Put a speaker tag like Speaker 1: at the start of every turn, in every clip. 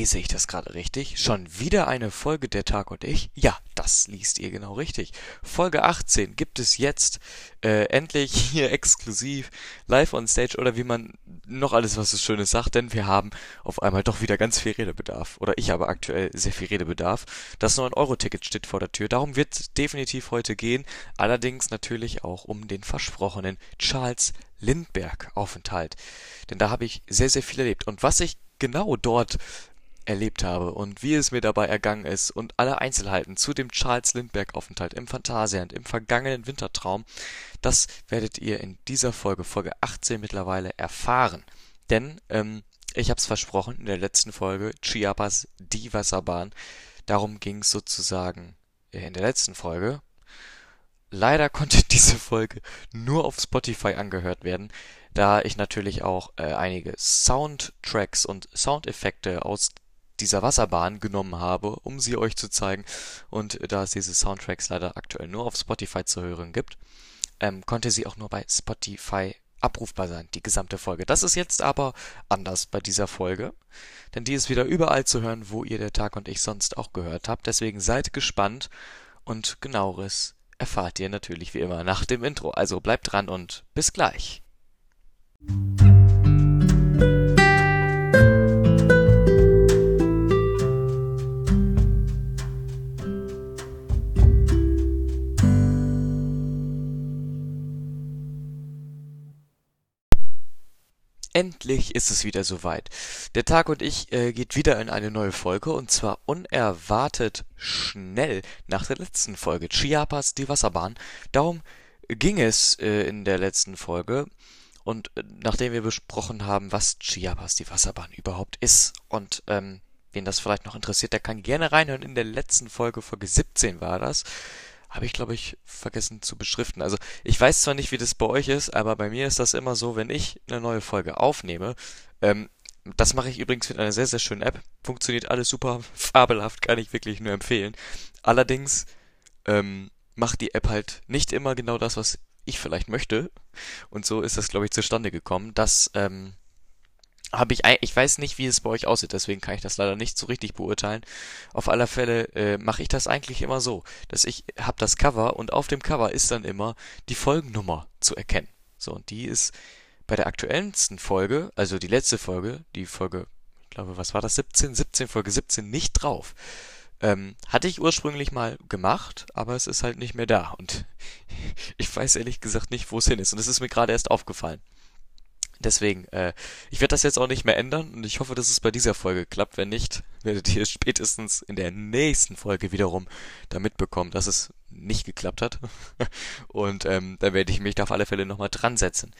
Speaker 1: lese ich das gerade richtig? Schon wieder eine Folge Der Tag und ich? Ja, das liest ihr genau richtig. Folge 18 gibt es jetzt äh, endlich hier exklusiv live on stage oder wie man noch alles was so Schönes sagt, denn wir haben auf einmal doch wieder ganz viel Redebedarf. Oder ich habe aktuell sehr viel Redebedarf. Das 9-Euro-Ticket steht vor der Tür. Darum wird definitiv heute gehen. Allerdings natürlich auch um den versprochenen Charles Lindbergh Aufenthalt. Denn da habe ich sehr, sehr viel erlebt. Und was ich genau dort erlebt habe und wie es mir dabei ergangen ist und alle Einzelheiten zu dem Charles Lindbergh Aufenthalt im Phantasialand im vergangenen Wintertraum, das werdet ihr in dieser Folge, Folge 18 mittlerweile erfahren. Denn ähm, ich habe es versprochen in der letzten Folge, Chiapas die Wasserbahn. Darum ging es sozusagen äh, in der letzten Folge. Leider konnte diese Folge nur auf Spotify angehört werden, da ich natürlich auch äh, einige Soundtracks und Soundeffekte aus dieser Wasserbahn genommen habe, um sie euch zu zeigen. Und da es diese Soundtracks leider aktuell nur auf Spotify zu hören gibt, ähm, konnte sie auch nur bei Spotify abrufbar sein, die gesamte Folge. Das ist jetzt aber anders bei dieser Folge, denn die ist wieder überall zu hören, wo ihr der Tag und ich sonst auch gehört habt. Deswegen seid gespannt und genaueres erfahrt ihr natürlich wie immer nach dem Intro. Also bleibt dran und bis gleich. Ist es wieder soweit. Der Tag und ich äh, geht wieder in eine neue Folge und zwar unerwartet schnell nach der letzten Folge Chiapas die Wasserbahn. Darum ging es äh, in der letzten Folge und äh, nachdem wir besprochen haben, was Chiapas die Wasserbahn überhaupt ist und ähm, wen das vielleicht noch interessiert, der kann gerne reinhören. In der letzten Folge, Folge 17 war das, habe ich, glaube ich, vergessen zu beschriften. Also ich weiß zwar nicht, wie das bei euch ist, aber bei mir ist das immer so, wenn ich eine neue Folge aufnehme, ähm, das mache ich übrigens mit einer sehr, sehr schönen App. Funktioniert alles super, fabelhaft, kann ich wirklich nur empfehlen. Allerdings ähm, macht die App halt nicht immer genau das, was ich vielleicht möchte. Und so ist das, glaube ich, zustande gekommen, dass ähm, habe ich, ich weiß nicht, wie es bei euch aussieht, deswegen kann ich das leider nicht so richtig beurteilen. Auf aller Fälle äh, mache ich das eigentlich immer so, dass ich habe das Cover und auf dem Cover ist dann immer die Folgennummer zu erkennen. So, und die ist bei der aktuellsten Folge, also die letzte Folge, die Folge, ich glaube, was war das, 17, 17, Folge 17, nicht drauf. Ähm, hatte ich ursprünglich mal gemacht, aber es ist halt nicht mehr da und ich weiß ehrlich gesagt nicht, wo es hin ist und es ist mir gerade erst aufgefallen. Deswegen, äh, ich werde das jetzt auch nicht mehr ändern und ich hoffe, dass es bei dieser Folge klappt. Wenn nicht, werdet ihr spätestens in der nächsten Folge wiederum da mitbekommen, dass es nicht geklappt hat. und ähm, da werde ich mich da auf alle Fälle nochmal dran setzen.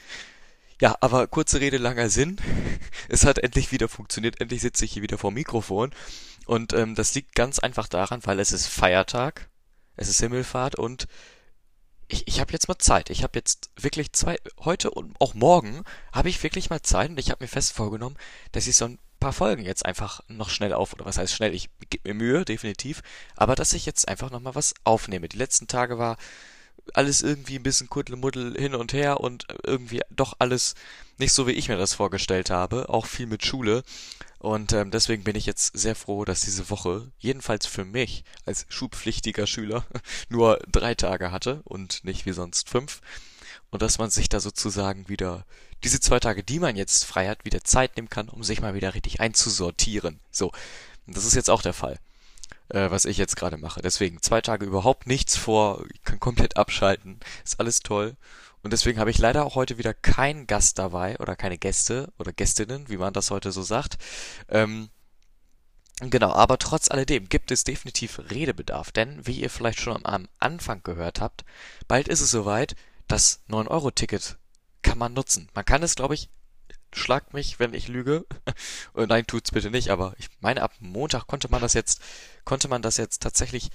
Speaker 1: Ja, aber kurze Rede, langer Sinn. Es hat endlich wieder funktioniert. Endlich sitze ich hier wieder vor Mikrofon. Und ähm, das liegt ganz einfach daran, weil es ist Feiertag, es ist Himmelfahrt und ich, ich habe jetzt mal Zeit. Ich habe jetzt wirklich zwei, heute und auch morgen habe ich wirklich mal Zeit und ich habe mir fest vorgenommen, dass ich so ein paar Folgen jetzt einfach noch schnell auf, oder was heißt schnell, ich gebe mir Mühe, definitiv, aber dass ich jetzt einfach nochmal was aufnehme. Die letzten Tage war alles irgendwie ein bisschen Kuddelmuddel hin und her und irgendwie doch alles nicht so, wie ich mir das vorgestellt habe. Auch viel mit Schule. Und ähm, deswegen bin ich jetzt sehr froh, dass diese Woche, jedenfalls für mich als schulpflichtiger Schüler, nur drei Tage hatte und nicht wie sonst fünf. Und dass man sich da sozusagen wieder diese zwei Tage, die man jetzt frei hat, wieder Zeit nehmen kann, um sich mal wieder richtig einzusortieren. So, und das ist jetzt auch der Fall äh, was ich jetzt gerade mache. Deswegen zwei Tage überhaupt nichts vor, ich kann komplett abschalten, ist alles toll. Und deswegen habe ich leider auch heute wieder keinen Gast dabei oder keine Gäste oder Gästinnen, wie man das heute so sagt. Ähm, Genau, aber trotz alledem gibt es definitiv Redebedarf, denn wie ihr vielleicht schon am Anfang gehört habt, bald ist es soweit, das 9-Euro-Ticket kann man nutzen. Man kann es, glaube ich, schlagt mich, wenn ich lüge. Nein, tut's bitte nicht, aber ich meine, ab Montag konnte man das jetzt, konnte man das jetzt tatsächlich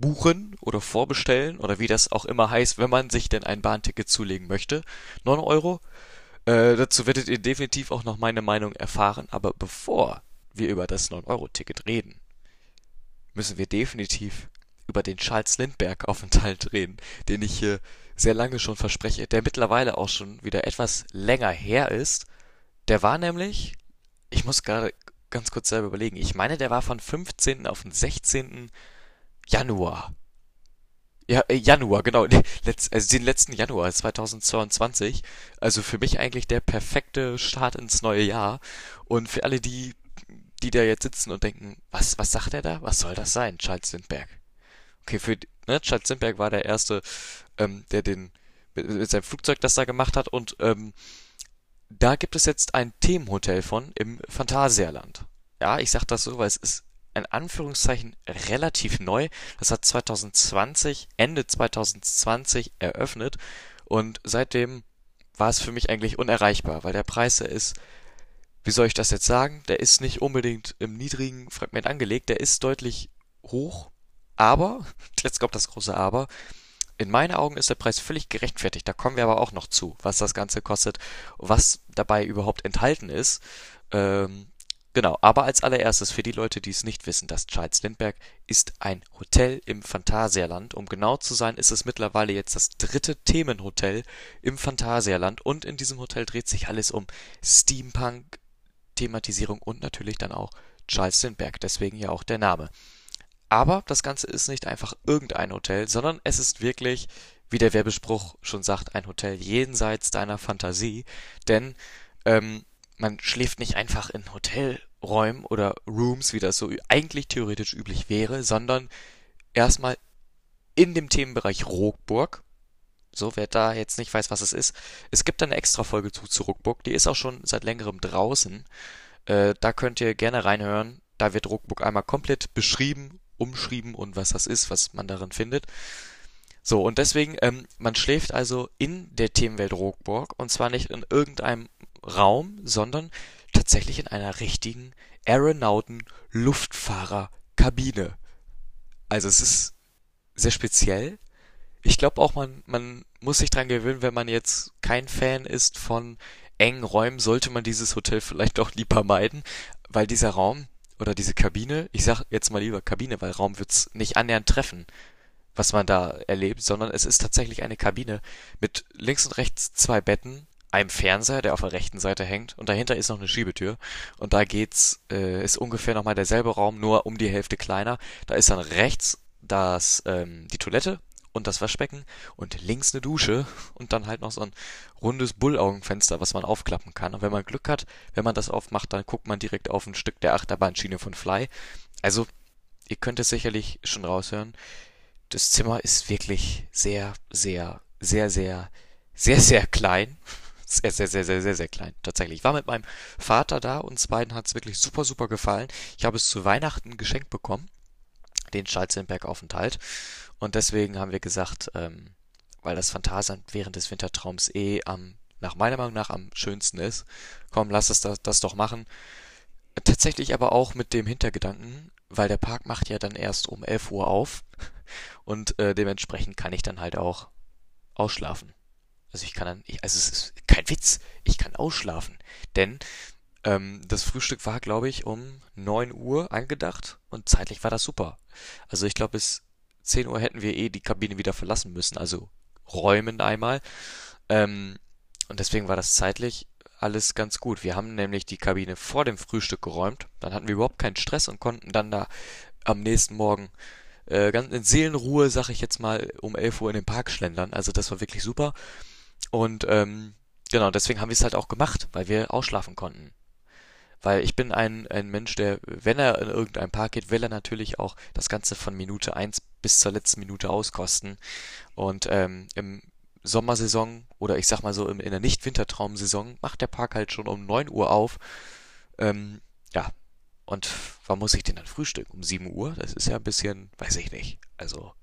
Speaker 1: buchen oder vorbestellen oder wie das auch immer heißt, wenn man sich denn ein Bahnticket zulegen möchte. 9 Euro. Äh, dazu werdet ihr definitiv auch noch meine Meinung erfahren, aber bevor wir über das 9-Euro-Ticket reden, müssen wir definitiv über den Charles Lindbergh Aufenthalt reden, den ich hier sehr lange schon verspreche, der mittlerweile auch schon wieder etwas länger her ist der war nämlich, ich muss gerade ganz kurz selber überlegen. Ich meine, der war von 15. auf den 16. Januar. Ja, äh, Januar, genau. Letz, also den letzten Januar 2022. Also für mich eigentlich der perfekte Start ins neue Jahr. Und für alle, die, die da jetzt sitzen und denken, was, was sagt er da? Was soll das sein? Charles Lindbergh. Okay, für, ne, Charles Lindbergh war der Erste, ähm, der den, mit, mit seinem Flugzeug das da gemacht hat und, ähm, da gibt es jetzt ein Themenhotel von im Phantasialand. Ja, ich sag das so, weil es ist in Anführungszeichen relativ neu. Das hat 2020, Ende 2020 eröffnet und seitdem war es für mich eigentlich unerreichbar, weil der Preis der ist, wie soll ich das jetzt sagen, der ist nicht unbedingt im niedrigen Fragment angelegt, der ist deutlich hoch, aber, jetzt kommt das große Aber, in meinen Augen ist der Preis völlig gerechtfertigt. Da kommen wir aber auch noch zu, was das Ganze kostet, was dabei überhaupt enthalten ist. Ähm, genau, aber als allererstes für die Leute, die es nicht wissen, das Charles Lindbergh ist ein Hotel im Phantasialand. Um genau zu sein, ist es mittlerweile jetzt das dritte Themenhotel im Phantasialand und in diesem Hotel dreht sich alles um Steampunk, Thematisierung und natürlich dann auch Charles Lindbergh, deswegen ja auch der Name. Aber das Ganze ist nicht einfach irgendein Hotel, sondern es ist wirklich, wie der Werbespruch schon sagt, ein Hotel jenseits deiner Fantasie. Denn ähm, man schläft nicht einfach in Hotelräumen oder Rooms, wie das so eigentlich theoretisch üblich wäre, sondern erstmal in dem Themenbereich Rockburg. So, wer da jetzt nicht weiß, was es ist. Es gibt eine extra Folge zu, zu Ruckburg, die ist auch schon seit längerem draußen. Äh, da könnt ihr gerne reinhören. Da wird Ruckburg einmal komplett beschrieben umschrieben und was das ist, was man darin findet. So, und deswegen, ähm, man schläft also in der Themenwelt Rockburg und zwar nicht in irgendeinem Raum, sondern tatsächlich in einer richtigen Aeronauten-Luftfahrer-Kabine. Also es ist sehr speziell. Ich glaube auch, man, man muss sich dran gewöhnen, wenn man jetzt kein Fan ist von engen Räumen, sollte man dieses Hotel vielleicht auch lieber meiden, weil dieser Raum, oder diese Kabine, ich sag jetzt mal lieber Kabine, weil Raum wird's nicht annähernd treffen, was man da erlebt, sondern es ist tatsächlich eine Kabine mit links und rechts zwei Betten, einem Fernseher, der auf der rechten Seite hängt, und dahinter ist noch eine Schiebetür. Und da geht's, äh, ist ungefähr nochmal derselbe Raum, nur um die Hälfte kleiner. Da ist dann rechts das, ähm, die Toilette und das Waschbecken und links eine Dusche und dann halt noch so ein rundes Bullaugenfenster, was man aufklappen kann. Und wenn man Glück hat, wenn man das aufmacht, dann guckt man direkt auf ein Stück der Achterbahnschiene von Fly. Also, ihr könnt es sicherlich schon raushören. Das Zimmer ist wirklich sehr, sehr, sehr, sehr, sehr, sehr klein. Sehr, sehr, sehr, sehr, sehr, sehr klein. Tatsächlich. Ich war mit meinem Vater da, uns beiden hat es wirklich super, super gefallen. Ich habe es zu Weihnachten geschenkt bekommen. Den Schalzenberg-Aufenthalt. Und deswegen haben wir gesagt, ähm, weil das Phantasialand während des Wintertraums eh am, nach meiner Meinung nach am schönsten ist, komm, lass es das, das doch machen. Tatsächlich aber auch mit dem Hintergedanken, weil der Park macht ja dann erst um 11 Uhr auf und äh, dementsprechend kann ich dann halt auch ausschlafen. Also ich kann dann, ich, also es ist kein Witz, ich kann ausschlafen, denn ähm, das Frühstück war, glaube ich, um 9 Uhr angedacht und zeitlich war das super. Also ich glaube, bis 10 Uhr hätten wir eh die Kabine wieder verlassen müssen, also räumen einmal. Ähm, und deswegen war das zeitlich alles ganz gut. Wir haben nämlich die Kabine vor dem Frühstück geräumt. Dann hatten wir überhaupt keinen Stress und konnten dann da am nächsten Morgen äh, ganz in Seelenruhe, sag ich jetzt mal, um 11 Uhr in den Park schlendern. Also das war wirklich super. Und ähm, genau, deswegen haben wir es halt auch gemacht, weil wir ausschlafen konnten. Weil ich bin ein, ein Mensch, der, wenn er in irgendeinen Park geht, will er natürlich auch das Ganze von Minute eins bis zur letzten Minute auskosten. Und ähm, im Sommersaison oder ich sag mal so in der Nicht-Wintertraumsaison macht der Park halt schon um 9 Uhr auf. Ähm, ja, und wann muss ich denn dann frühstücken? Um 7 Uhr? Das ist ja ein bisschen, weiß ich nicht. Also,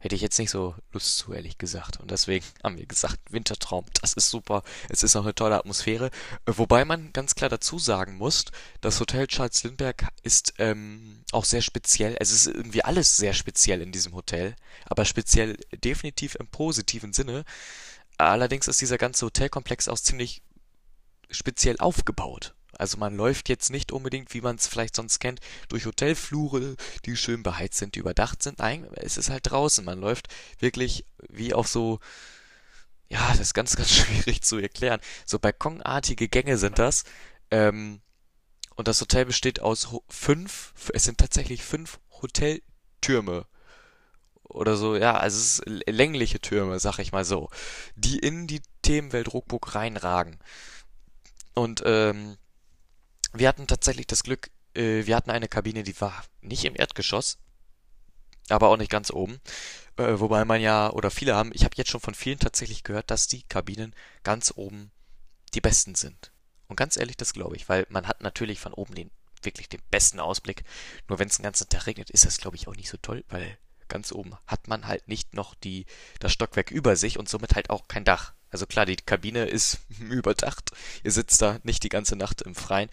Speaker 1: Hätte ich jetzt nicht so Lust zu, ehrlich gesagt. Und deswegen haben wir gesagt, Wintertraum, das ist super. Es ist auch eine tolle Atmosphäre. Äh, wobei man ganz klar dazu sagen muss, das Hotel Charles Lindbergh ist ähm, auch sehr speziell. Es ist irgendwie alles sehr speziell in diesem Hotel. Aber speziell definitiv im positiven Sinne. Allerdings ist dieser ganze Hotelkomplex auch ziemlich speziell aufgebaut. Also man läuft jetzt nicht unbedingt, wie man es vielleicht sonst kennt, durch Hotelflure, die schön beheizt sind, die überdacht sind. Nein, es ist halt draußen. Man läuft wirklich wie auf so, ja, das ist ganz, ganz schwierig zu erklären. So balkonartige Gänge sind das. Ähm, Und das Hotel besteht aus fünf, es sind tatsächlich fünf Hoteltürme oder so, ja, also es ist längliche Türme, sag ich mal so, die in die Themenwelt Ruckburg reinragen. Und ähm, wir hatten tatsächlich das Glück, äh, wir hatten eine Kabine, die war nicht im Erdgeschoss, aber auch nicht ganz oben. Äh, wobei man ja, oder viele haben, ich habe jetzt schon von vielen tatsächlich gehört, dass die Kabinen ganz oben die besten sind. Und ganz ehrlich, das glaube ich, weil man hat natürlich von oben den wirklich den besten Ausblick. Nur wenn es den ganzen Tag regnet, ist das glaube ich auch nicht so toll, weil ganz oben hat man halt nicht noch die das Stockwerk über sich und somit halt auch kein Dach. Also klar, die Kabine ist überdacht. Ihr sitzt da nicht die ganze Nacht im Freien.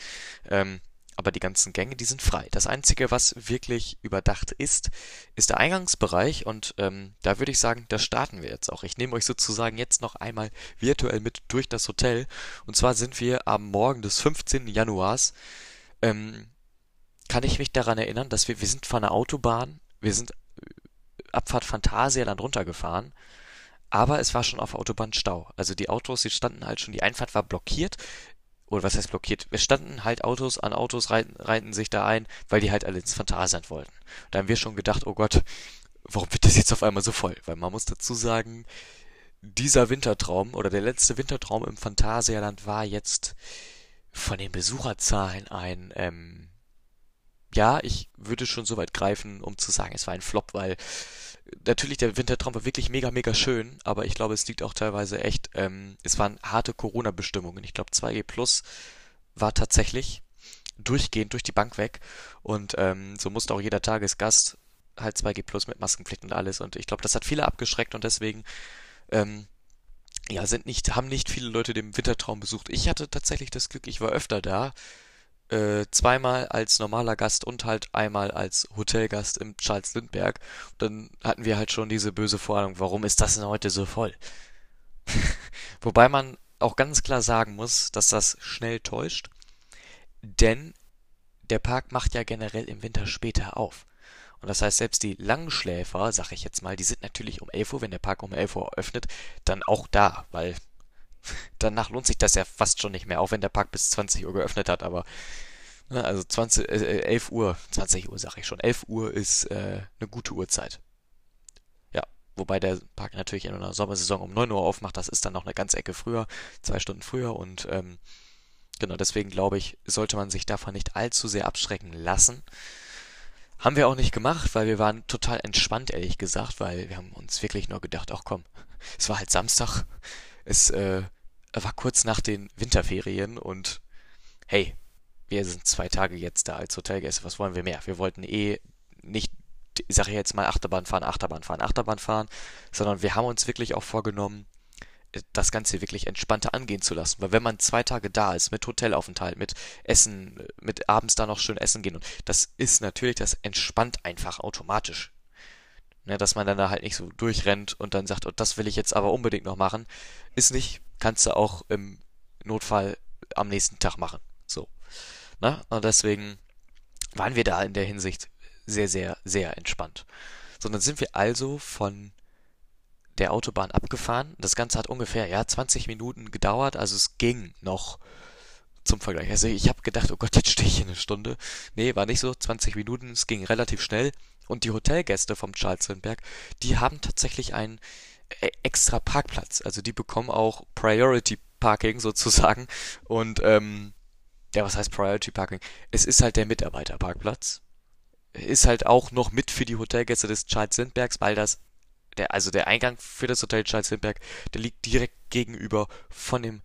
Speaker 1: Ähm, aber die ganzen Gänge, die sind frei. Das Einzige, was wirklich überdacht ist, ist der Eingangsbereich und ähm, da würde ich sagen, da starten wir jetzt auch. Ich nehme euch sozusagen jetzt noch einmal virtuell mit durch das Hotel und zwar sind wir am Morgen des 15. Januars. Ähm, kann ich mich daran erinnern, dass wir, wir sind von der Autobahn, wir sind Abfahrt Phantasialand runtergefahren, aber es war schon auf der Autobahn Stau. Also die Autos, die standen halt schon, die Einfahrt war blockiert oder was heißt blockiert? Es standen halt Autos an Autos, reiten, reiten sich da ein, weil die halt alle ins Phantasialand wollten. Da haben wir schon gedacht, oh Gott, warum wird das jetzt auf einmal so voll? Weil man muss dazu sagen, dieser Wintertraum oder der letzte Wintertraum im Phantasialand war jetzt von den Besucherzahlen ein, ähm, ja, ich würde schon so weit greifen, um zu sagen, es war ein Flop, weil natürlich, der Wintertraum war wirklich mega, mega schön, aber ich glaube, es liegt auch teilweise echt, ähm, es waren harte Corona-Bestimmungen. Ich glaube, 2G Plus war tatsächlich durchgehend durch die Bank weg und ähm, so musste auch jeder Tagesgast halt 2G Plus mit Maskenpflicht und alles und ich glaube, das hat viele abgeschreckt und deswegen ähm, ja, sind nicht, haben nicht viele Leute den Wintertraum besucht. Ich hatte tatsächlich das Glück, ich war öfter da äh, zweimal als normaler Gast und halt einmal als Hotelgast im Charles Lindbergh. Dann hatten wir halt schon diese böse Vorahnung, warum ist das denn heute so voll? Wobei man auch ganz klar sagen muss, dass das schnell täuscht, denn der Park macht ja generell im Winter später auf. Und das heißt, selbst die Langschläfer, sag ich jetzt mal, die sind natürlich um 11 Uhr, wenn der Park um 11 Uhr öffnet, dann auch da, weil danach lohnt sich das ja fast schon nicht mehr, auch wenn der Park bis 20 Uhr geöffnet hat, aber ne, also 20, äh, 11 Uhr, 20 Uhr sage ich schon, 11 Uhr ist äh, eine gute Uhrzeit. Ja, wobei der Park natürlich in einer Sommersaison um 9 Uhr aufmacht, das ist dann noch eine ganze Ecke früher, zwei Stunden früher und ähm, genau deswegen glaube ich, sollte man sich davon nicht allzu sehr abschrecken lassen. Haben wir auch nicht gemacht, weil wir waren total entspannt, ehrlich gesagt, weil wir haben uns wirklich nur gedacht, ach komm, es war halt Samstag, es äh, war kurz nach den Winterferien und hey, wir sind zwei Tage jetzt da als Hotelgäste, was wollen wir mehr? Wir wollten eh nicht, ich sage jetzt mal Achterbahn fahren, Achterbahn fahren, Achterbahn fahren, sondern wir haben uns wirklich auch vorgenommen, das Ganze wirklich entspannter angehen zu lassen. Weil wenn man zwei Tage da ist, mit Hotelaufenthalt, mit Essen, mit abends da noch schön essen gehen, und das ist natürlich, das entspannt einfach automatisch. Ne, dass man dann da halt nicht so durchrennt und dann sagt, oh, das will ich jetzt aber unbedingt noch machen. Ist nicht, kannst du auch im Notfall am nächsten Tag machen. So. Ne? Und deswegen waren wir da in der Hinsicht sehr, sehr, sehr entspannt. So, dann sind wir also von der Autobahn abgefahren. Das Ganze hat ungefähr, ja, 20 Minuten gedauert, also es ging noch zum Vergleich. Also ich habe gedacht, oh Gott, jetzt stehe ich hier eine Stunde. Nee, war nicht so, 20 Minuten, es ging relativ schnell. Und die Hotelgäste vom Charles Lindbergh, die haben tatsächlich einen äh, extra Parkplatz. Also die bekommen auch Priority Parking sozusagen. Und ähm, ja, was heißt Priority Parking? Es ist halt der Mitarbeiterparkplatz. Ist halt auch noch mit für die Hotelgäste des Charles Lindberghs, weil das der, also der Eingang für das Hotel Charles Lindbergh, der liegt direkt gegenüber von dem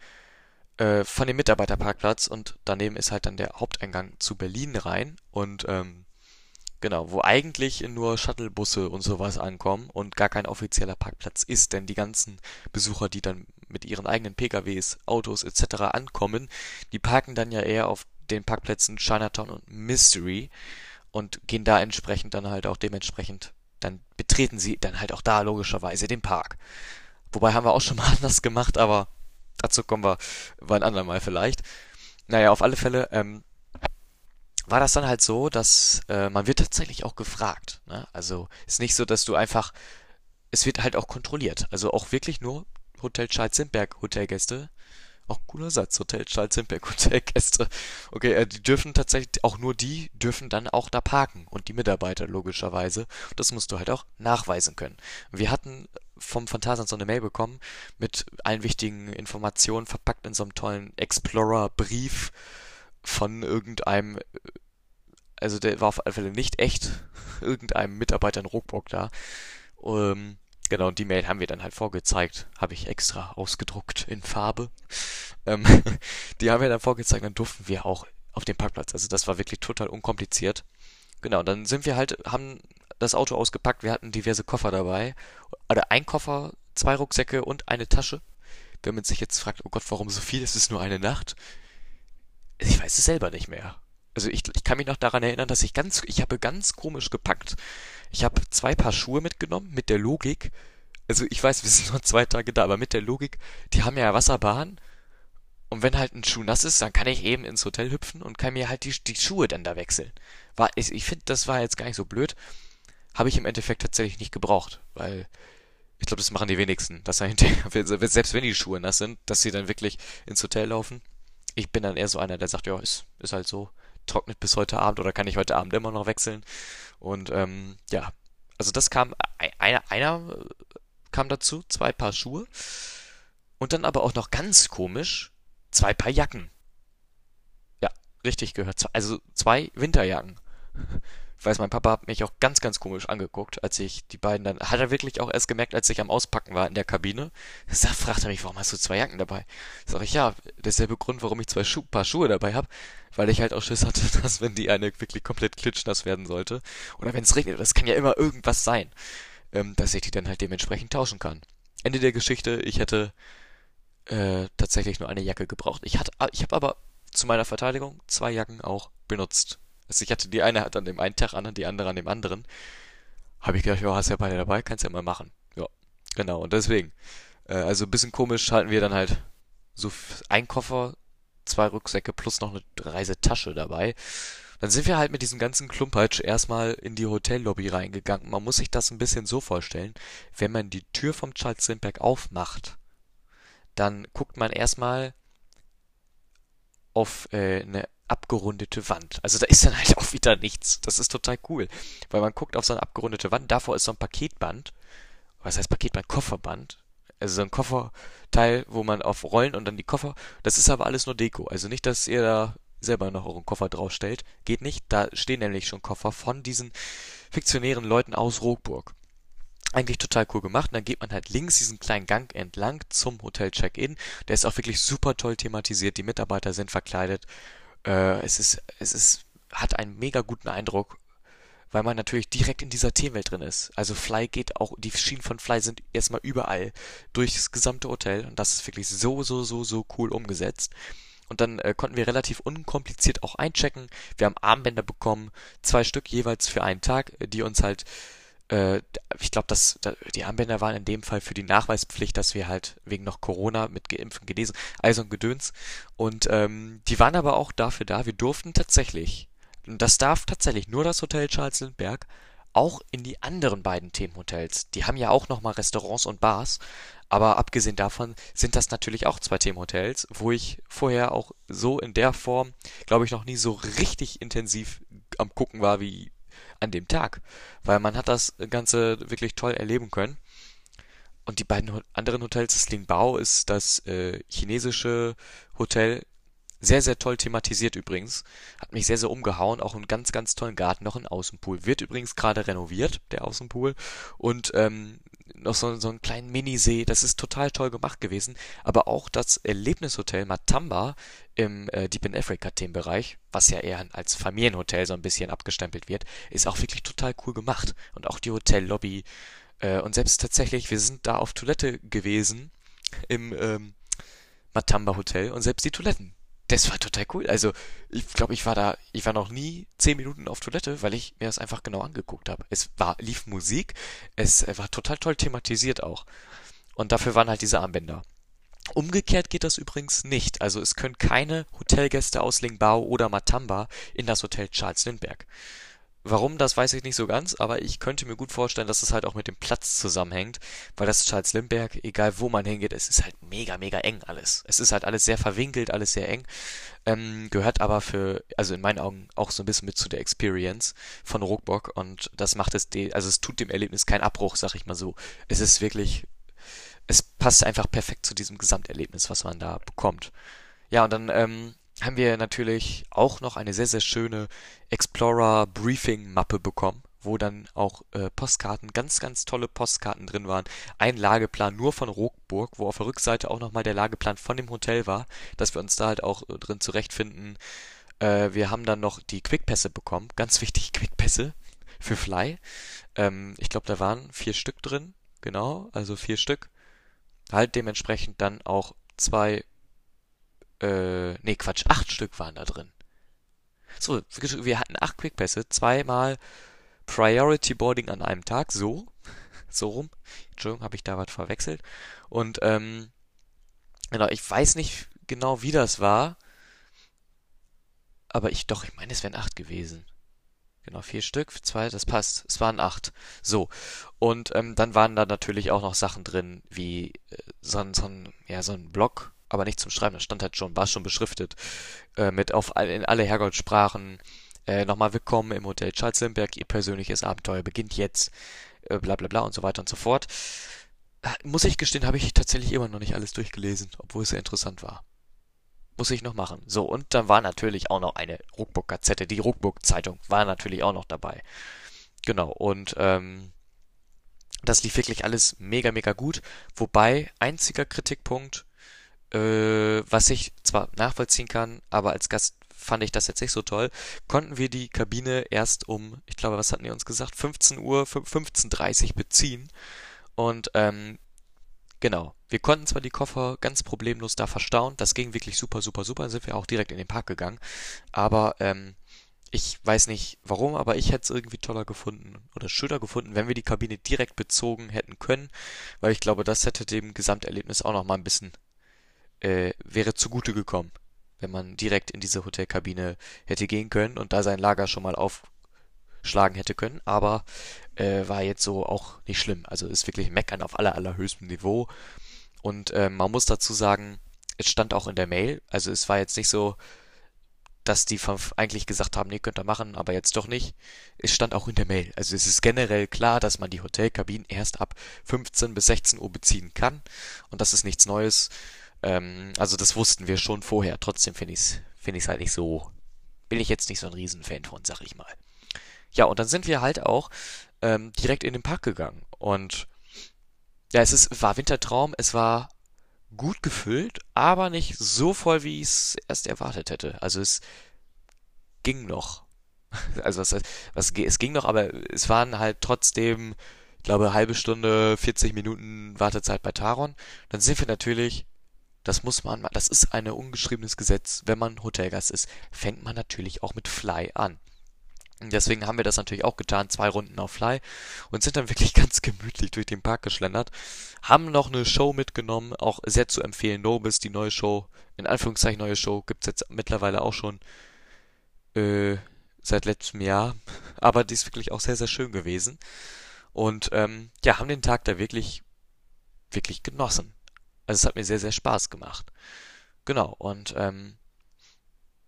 Speaker 1: äh, von dem Mitarbeiterparkplatz und daneben ist halt dann der Haupteingang zu Berlin rein und ähm, Genau, wo eigentlich nur Shuttlebusse und sowas ankommen und gar kein offizieller Parkplatz ist, denn die ganzen Besucher, die dann mit ihren eigenen PKWs, Autos etc. ankommen, die parken dann ja eher auf den Parkplätzen Chinatown und Mystery und gehen da entsprechend dann halt auch dementsprechend, dann betreten sie dann halt auch da logischerweise den Park. Wobei haben wir auch schon mal anders gemacht, aber dazu kommen wir ein andermal vielleicht. Naja, auf alle Fälle, ähm, war das dann halt so, dass äh, man wird tatsächlich auch gefragt. Ne? Also ist nicht so, dass du einfach, es wird halt auch kontrolliert. Also auch wirklich nur Hotel Charles Sindberg Hotelgäste Auch cooler Satz, Hotel Charles Lindbergh, Hotelgäste. Okay, äh, die dürfen tatsächlich, auch nur die dürfen dann auch da parken und die Mitarbeiter logischerweise. Das musst du halt auch nachweisen können. Wir hatten vom Phantasand so eine Mail bekommen mit allen wichtigen Informationen verpackt in so einem tollen Explorer-Brief von irgendeinem, also der war auf alle Fälle nicht echt, irgendeinem Mitarbeiter in Rockburg da. Ähm, genau, und die Mail haben wir dann halt vorgezeigt. Habe ich extra ausgedruckt in Farbe. Ähm, die haben wir dann vorgezeigt, dann durften wir auch auf dem Parkplatz. Also das war wirklich total unkompliziert. Genau, dann sind wir halt, haben das Auto ausgepackt, wir hatten diverse Koffer dabei. Oder ein Koffer, zwei Rucksäcke und eine Tasche. Wenn man sich jetzt fragt, oh Gott, warum so viel? Es ist nur eine Nacht. Ich weiß es selber nicht mehr. Also ich, ich kann mich noch daran erinnern, dass ich ganz, ich habe ganz komisch gepackt. Ich habe zwei Paar Schuhe mitgenommen mit der Logik. Also ich weiß, wir sind nur zwei Tage da, aber mit der Logik, die haben ja Wasserbahn. Und wenn halt ein Schuh nass ist, dann kann ich eben ins Hotel hüpfen und kann mir halt die, die Schuhe dann da wechseln. War, ich, ich finde, das war jetzt gar nicht so blöd. Habe ich im Endeffekt tatsächlich nicht gebraucht, weil ich glaube, das machen die wenigsten, dass hinterher, selbst wenn die Schuhe nass sind, dass sie dann wirklich ins Hotel laufen. Ich bin dann eher so einer, der sagt, ja, ist, ist halt so trocknet bis heute Abend oder kann ich heute Abend immer noch wechseln. Und ähm, ja, also das kam, einer, einer kam dazu, zwei Paar Schuhe. Und dann aber auch noch ganz komisch, zwei Paar Jacken. Ja, richtig gehört. Also zwei Winterjacken. Ich weiß, mein Papa hat mich auch ganz, ganz komisch angeguckt, als ich die beiden dann, hat er wirklich auch erst gemerkt, als ich am Auspacken war in der Kabine. Da fragt er mich, warum hast du zwei Jacken dabei? Sag ich, ja, derselbe Grund, warum ich zwei Schu Paar Schuhe dabei habe, weil ich halt auch Schiss hatte, dass wenn die eine wirklich komplett klitschnass werden sollte, oder wenn es regnet, das kann ja immer irgendwas sein, ähm, dass ich die dann halt dementsprechend tauschen kann. Ende der Geschichte, ich hätte äh, tatsächlich nur eine Jacke gebraucht. Ich ich habe aber zu meiner Verteidigung zwei Jacken auch benutzt. Also ich hatte die eine hat an dem einen Tag an und die andere an dem anderen. Habe ich gedacht, ja, hast ja beide dabei, kannst ja mal machen. Ja, genau. Und deswegen, äh, also ein bisschen komisch halten wir dann halt so ein Koffer, zwei Rucksäcke plus noch eine Reisetasche dabei. Dann sind wir halt mit diesem ganzen Klumpatsch erstmal in die Hotellobby reingegangen. Man muss sich das ein bisschen so vorstellen, wenn man die Tür vom Charles Lindbergh aufmacht, dann guckt man erstmal auf äh, eine abgerundete Wand. Also da ist dann halt auch wieder nichts. Das ist total cool. Weil man guckt auf so eine abgerundete Wand, davor ist so ein Paketband. Was heißt Paketband? Kofferband. Also so ein Kofferteil, wo man auf Rollen und dann die Koffer. Das ist aber alles nur Deko. Also nicht, dass ihr da selber noch euren Koffer draufstellt. Geht nicht. Da stehen nämlich schon Koffer von diesen fiktionären Leuten aus Rockburg. Eigentlich total cool gemacht. Und dann geht man halt links diesen kleinen Gang entlang zum Hotel Check-In. Der ist auch wirklich super toll thematisiert. Die Mitarbeiter sind verkleidet. Äh, es ist, es ist, hat einen mega guten Eindruck, weil man natürlich direkt in dieser Themenwelt drin ist. Also Fly geht auch, die Schienen von Fly sind erstmal überall durchs gesamte Hotel und das ist wirklich so, so, so, so cool umgesetzt. Und dann äh, konnten wir relativ unkompliziert auch einchecken. Wir haben Armbänder bekommen, zwei Stück jeweils für einen Tag, die uns halt äh, ich glaube, dass die Armbänder waren in dem Fall für die Nachweispflicht, dass wir halt wegen noch Corona mit Geimpften genesen, also ein Gedöns. Und ähm, die waren aber auch dafür da, wir durften tatsächlich, und das darf tatsächlich nur das Hotel Charles Lindbergh, auch in die anderen beiden Themenhotels. Die haben ja auch nochmal Restaurants und Bars, aber abgesehen davon sind das natürlich auch zwei Themenhotels, wo ich vorher auch so in der Form, glaube ich, noch nie so richtig intensiv am gucken war wie an dem Tag, weil man hat das Ganze wirklich toll erleben können. Und die beiden anderen Hotels, das Lingbao ist das äh, chinesische Hotel, sehr, sehr toll thematisiert übrigens. Hat mich sehr, sehr umgehauen. Auch einen ganz, ganz tollen Garten, noch ein Außenpool. Wird übrigens gerade renoviert, der Außenpool. Und ähm, noch so, so einen kleinen Minisee. Das ist total toll gemacht gewesen. Aber auch das Erlebnishotel Matamba im äh, Deep in Africa Themenbereich, was ja eher als Familienhotel so ein bisschen abgestempelt wird, ist auch wirklich total cool gemacht. Und auch die Hotellobby. Äh, und selbst tatsächlich, wir sind da auf Toilette gewesen im ähm, Matamba Hotel und selbst die Toiletten das war total cool. Also, ich glaube, ich war da, ich war noch nie zehn Minuten auf Toilette, weil ich mir das einfach genau angeguckt habe. Es war, lief Musik, es war total toll thematisiert auch. Und dafür waren halt diese Armbänder. Umgekehrt geht das übrigens nicht. Also es können keine Hotelgäste aus Lingbao oder Matamba in das Hotel Charles Lindbergh. Warum, das weiß ich nicht so ganz, aber ich könnte mir gut vorstellen, dass es halt auch mit dem Platz zusammenhängt, weil das Charles Limberg, egal wo man hingeht, es ist halt mega, mega eng alles. Es ist halt alles sehr verwinkelt, alles sehr eng, ähm, gehört aber für, also in meinen Augen auch so ein bisschen mit zu der Experience von Ruckbock und das macht es, also es tut dem Erlebnis keinen Abbruch, sag ich mal so. Es ist wirklich, es passt einfach perfekt zu diesem Gesamterlebnis, was man da bekommt. Ja, und dann, ähm, haben wir natürlich auch noch eine sehr, sehr schöne Explorer Briefing Mappe bekommen, wo dann auch äh, Postkarten, ganz, ganz tolle Postkarten drin waren. Ein Lageplan nur von Rockburg, wo auf der Rückseite auch nochmal der Lageplan von dem Hotel war, dass wir uns da halt auch äh, drin zurechtfinden. Äh, wir haben dann noch die Quickpässe bekommen, ganz wichtig Quickpässe für Fly. Ähm, ich glaube, da waren vier Stück drin, genau, also vier Stück. Halt dementsprechend dann auch zwei äh, nee, Quatsch, acht Stück waren da drin. So, wir hatten acht Quickpässe, zweimal Priority Boarding an einem Tag, so, so rum. Entschuldigung, habe ich da was verwechselt. Und, ähm, genau, ich weiß nicht genau, wie das war. Aber ich, doch, ich meine, es wären acht gewesen. Genau, vier Stück, zwei, das passt. Es waren acht. So. Und ähm, dann waren da natürlich auch noch Sachen drin, wie äh, so ein, so ein, ja, so ein Block, aber nicht zum Schreiben, das stand halt schon, war schon beschriftet, äh, mit auf in alle Herrgottsprachen. Äh, nochmal willkommen im Hotel Charles Lindbergh, ihr persönliches Abenteuer beginnt jetzt, äh, bla bla bla und so weiter und so fort. Äh, muss ich gestehen, habe ich tatsächlich immer noch nicht alles durchgelesen, obwohl es sehr interessant war. Muss ich noch machen. So, und dann war natürlich auch noch eine Ruckburg-Gazette, die Ruckburg-Zeitung war natürlich auch noch dabei. Genau, und ähm, das lief wirklich alles mega, mega gut. Wobei, einziger Kritikpunkt, äh, was ich zwar nachvollziehen kann, aber als Gast fand ich das jetzt nicht so toll, konnten wir die Kabine erst um, ich glaube, was hatten die uns gesagt, 15 Uhr, 15.30 Uhr beziehen. Und ähm, genau, wir konnten zwar die Koffer ganz problemlos da verstauen, das ging wirklich super, super, super, sind wir auch direkt in den Park gegangen, aber ähm, ich weiß nicht warum, aber ich hätte es irgendwie toller gefunden oder schöner gefunden, wenn wir die Kabine direkt bezogen hätten können, weil ich glaube, das hätte dem Gesamterlebnis auch noch mal ein bisschen äh, wäre zugute gekommen, wenn man direkt in diese Hotelkabine hätte gehen können und da sein Lager schon mal aufschlagen hätte können, aber äh, war jetzt so auch nicht schlimm. Also ist wirklich Meckern auf aller, allerhöchstem Niveau. Und äh, man muss dazu sagen, es stand auch in der Mail, also es war jetzt nicht so, dass die eigentlich gesagt haben, nee, könnt ihr machen, aber jetzt doch nicht. Es stand auch in der Mail. Also es ist generell klar, dass man die Hotelkabinen erst ab 15 bis 16 Uhr beziehen kann. Und das ist nichts Neues. Ähm, also das wussten wir schon vorher. Trotzdem finde ich es finde ich halt nicht so, bin ich jetzt nicht so ein Riesenfan von, sag ich mal. Ja, und dann sind wir halt auch ähm, direkt in den Park gegangen. Und ja, es ist, war Wintertraum, es war gut gefüllt, aber nicht so voll, wie ich es erst erwartet hätte. Also es ging noch. Also was, was es ging noch, aber es waren halt trotzdem, ich glaube, halbe Stunde, 40 Minuten Wartezeit bei Taron. Dann sind wir natürlich das muss man, das ist ein ungeschriebenes Gesetz. Wenn man Hotelgast ist, fängt man natürlich auch mit Fly an. Deswegen haben wir das natürlich auch getan, zwei Runden auf Fly und sind dann wirklich ganz gemütlich durch den Park geschlendert. Haben noch eine Show mitgenommen, auch sehr zu empfehlen. Nobis, die neue Show, in Anführungszeichen neue Show, gibt's jetzt mittlerweile auch schon äh, seit letztem Jahr. Aber die ist wirklich auch sehr, sehr schön gewesen. Und ähm, ja, haben den Tag da wirklich, wirklich genossen. Also es hat mir sehr, sehr Spaß gemacht. Genau, und ähm,